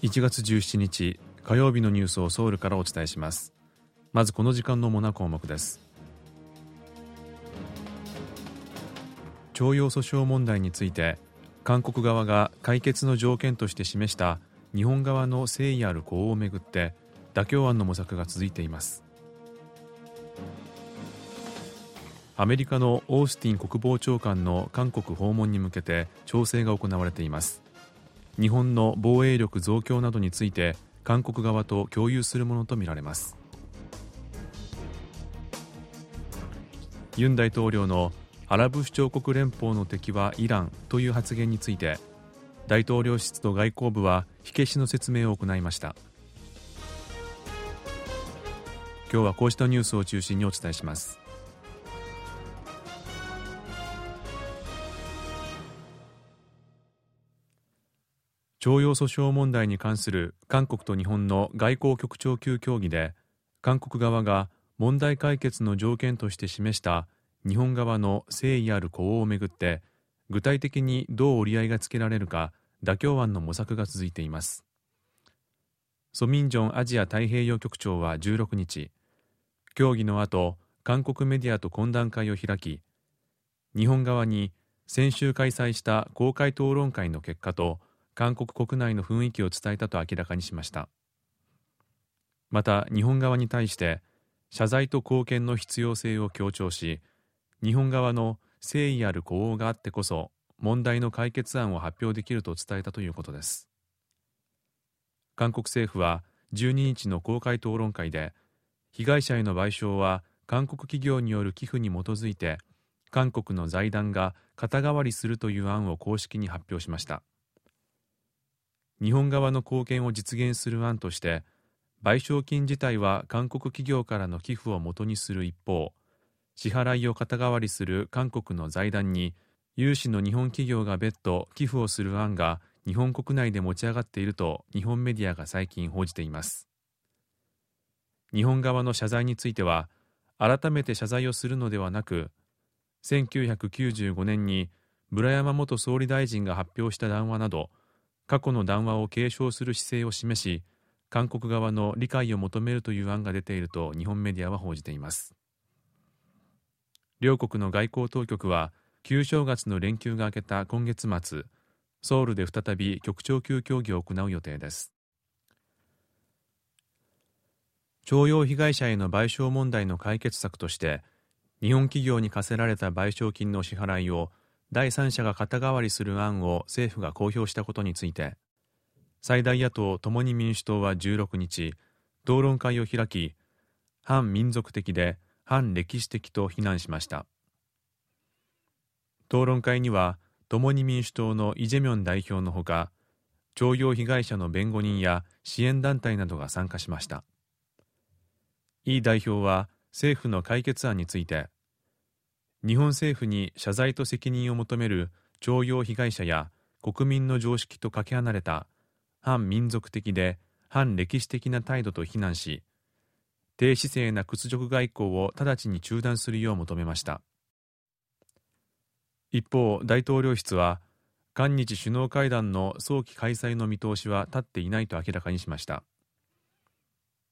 1月17日火曜日のニュースをソウルからお伝えします。まずこの時間のモナ項目です。徴用訴訟問題について韓国側が解決の条件として示した日本側の誠意ある呼応をめぐって妥協案の模索が続いています。アメリカのオースティン国防長官の韓国訪問に向けて調整が行われています。日本の防衛力増強などについて韓国側と共有するものとみられます。ユン大統領のアラブ首長国連邦の敵はイランという発言について大統領室と外交部は火消しの説明を行いました。今日はこうしたニュースを中心にお伝えします。徴用訴訟問題に関する韓国と日本の外交局長級協議で韓国側が問題解決の条件として示した日本側の誠意ある呼応をめぐって具体的にどう折り合いがつけられるか妥協案の模索が続いています。ソミンジョンアジア太平洋局長は16日協議の後韓国メディアと懇談会を開き日本側に先週開催した公開討論会の結果と韓国国内の雰囲気を伝えたと明らかにしました。また日本側に対して謝罪と貢献の必要性を強調し日本側の誠意ある呼応があってこそ問題の解決案を発表できると伝えたということです。韓国政府は12日の公開討論会で被害者への賠償は韓国企業による寄付に基づいて韓国の財団が肩代わりするという案を公式に発表しました。日本側の貢献を実現する案として賠償金自体は韓国企業からの寄付をもとにする一方支払いを肩代わりする韓国の財団に有志の日本企業が別途寄付をする案が日本国内で持ち上がっていると日本メディアが最近報じています。日本側の謝罪については改めて謝罪をするのではなく1995年に村山元総理大臣が発表した談話など過去の談話を継承する姿勢を示し韓国側の理解を求めるという案が出ていると日本メディアは報じています。両国の外交当局は旧正月の連休が明けた今月末ソウルで再び局長級協議を行う予定です。徴用被害者への賠償問題の解決策として日本企業に課せられた賠償金の支払いを第三者が肩代わりする案を政府が公表したことについて最大野党共に民主党は16日討論会を開き反民族的で反歴史的と非難しました。討論会には共に民主党のイ・ジェミョン代表のほか徴用被害者の弁護人や支援団体などが参加しました。イ代表は政府の解決案について日本政府に謝罪と責任を求める徴用被害者や国民の常識とかけ離れた反民族的で反歴史的な態度と非難し低姿勢な屈辱外交を直ちに中断するよう求めました。一方大統領室は韓日首脳会談の早期開催の見通しは立っていないと明らかにしました。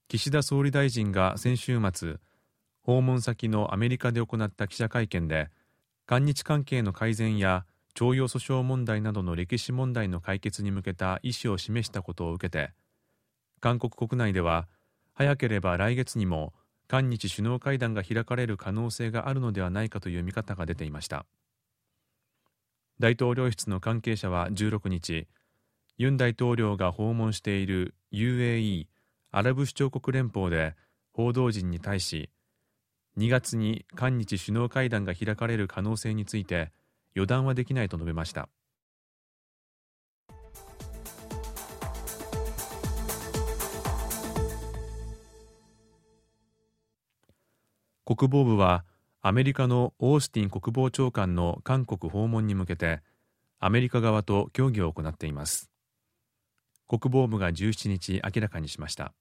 岸田総理大臣が先週末訪問先のアメリカで行った記者会見で韓日関係の改善や徴用訴訟問題などの歴史問題の解決に向けた意思を示したことを受けて韓国国内では早ければ来月にも韓日首脳会談が開かれる可能性があるのではないかという見方が出ていました。大統領室の関係者は16日ユン大統領が訪問している UAE アラブ首長国連邦で報道陣に対し2月に韓日首脳会談が開かれる可能性について予断はできないと述べました。国防部はアメリカのオースティン国防長官の韓国訪問に向けてアメリカ側と協議を行っています。国防部が17日明らかにしました。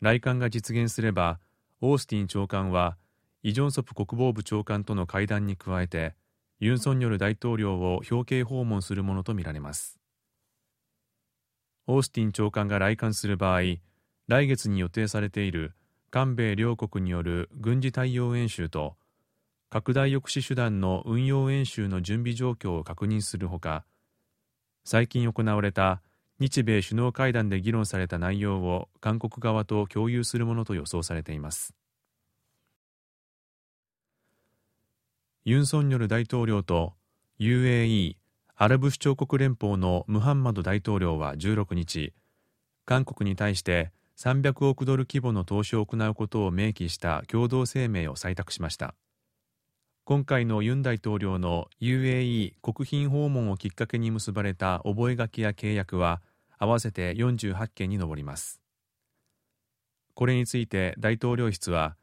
来館が実現すればオースティン長官はイ・ジョンソプ国防部長官との会談に加えてユン・ソンニョル大統領を表敬訪問するものとみられます。オースティン長官が来館する場合来月に予定されている韓米両国による軍事対応演習と拡大抑止手段の運用演習の準備状況を確認するほか最近行われた日米首脳会談で議論された内容を韓国側と共有するものと予想されています。ユン・ソンニョル大統領と UAE アラブ首長国連邦のムハンマド大統領は16日韓国に対して300億ドル規模の投資を行うことを明記した共同声明を採択しました。今回のユン大統領の UAE 国賓訪問をきっかけに結ばれた覚書や契約は合わせて48件に上ります。これについて大統領室は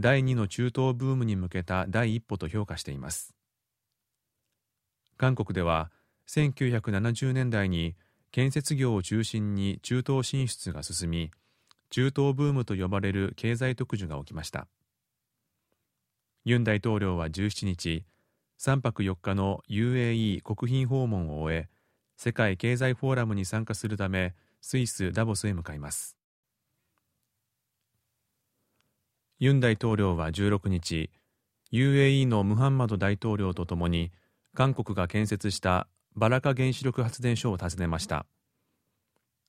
第2の中東ブームに向けた第一歩と評価しています。韓国では1970年代に建設業を中心に中東進出が進み中東ブームと呼ばれる経済特需が起きました。ユン大統領は17日3泊4日の UAE 国賓訪問を終え世界経済フォーラムに参加するためスイス・ダボスへ向かいます。ユン大統領は16日 UAE のムハンマド大統領とともに韓国が建設したバラカ原子力発電所を訪ねました。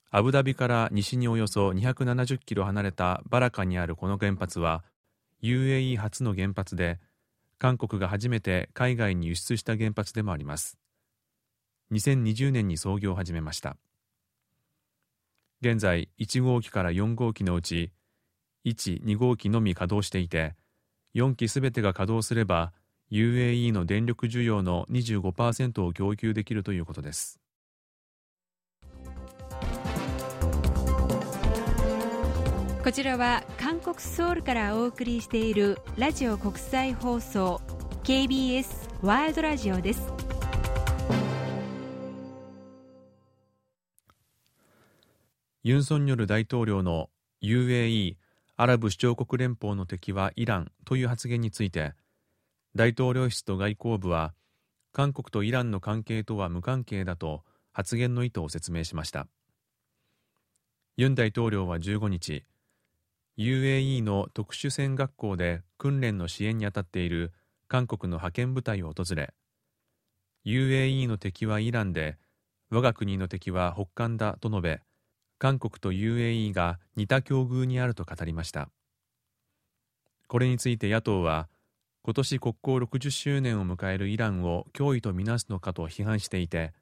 アブダビから西におよそ270キロ離れたバラカにあるこの原発は UAE 初の原発で韓国が初めて海外に輸出した原発でもあります。2020年に操業を始めました。現在1号機から4号機のうち1、2号機のみ稼働していて4機すべてが稼働すれば UAE の電力需要の25%を供給できるということです。こちらは韓国ソウルからお送りしているラジオ国際放送 KBS ワールドラジオです。ユン・ソンニョル大統領の UAE アラブ首長国連邦の敵はイランという発言について大統領室と外交部は韓国とイランの関係とは無関係だと発言の意図を説明しました。ユン大統領は15日 UAE の特殊戦学校で訓練の支援に当たっている韓国の派遣部隊を訪れ UAE の敵はイランで我が国の敵は北韓だと述べ韓国と UAE が似た境遇にあると語りました。これについて野党は今年国交60周年を迎えるイランを脅威とみなすのかと批判していて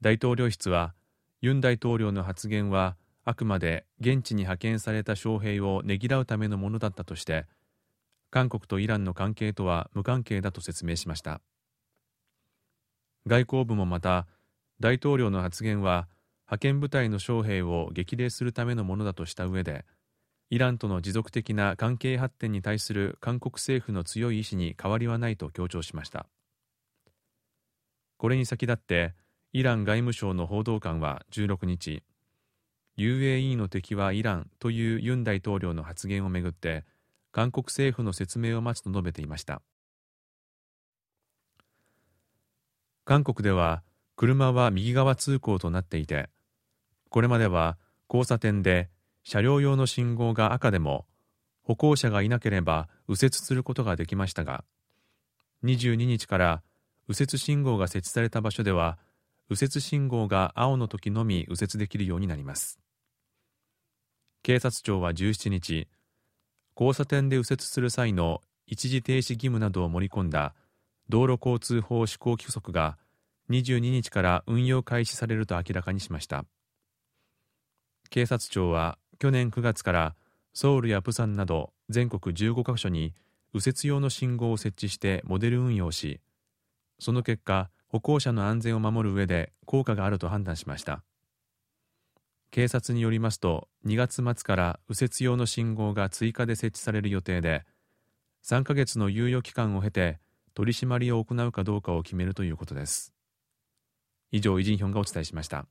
大統領室はユン大統領の発言はあくまで現地に派遣された将兵をねぎらうためのものだったとして韓国とイランの関係とは無関係だと説明しました。外交部もまた大統領の発言は派遣部隊の将兵を激励するためのものだとした上でイランとの持続的な関係発展に対する韓国政府の強い意志に変わりはないと強調しました。これに先立ってイラン外務省の報道官は16日 UAE の敵はイランというユン大統領の発言をめぐって韓国政府の説明を待つと述べていました。韓国では車は右側通行となっていてこれまでは交差点で車両用の信号が赤でも歩行者がいなければ右折することができましたが22日から右折信号が設置された場所では右折信号が青の時のみ右折できるようになります。警察庁は17日交差点で右折する際の一時停止義務などを盛り込んだ道路交通法施行規則が22日から運用開始されると明らかにしました。警察庁は去年9月からソウルやプサンなど全国15カ所に右折用の信号を設置してモデル運用しその結果歩行者の安全を守る上で効果があると判断しました。警察によりますと2月末から右折用の信号が追加で設置される予定で3ヶ月の猶予期間を経て取り締まりを行うかどうかを決めるということです。以上イジンヒョンがお伝えしました。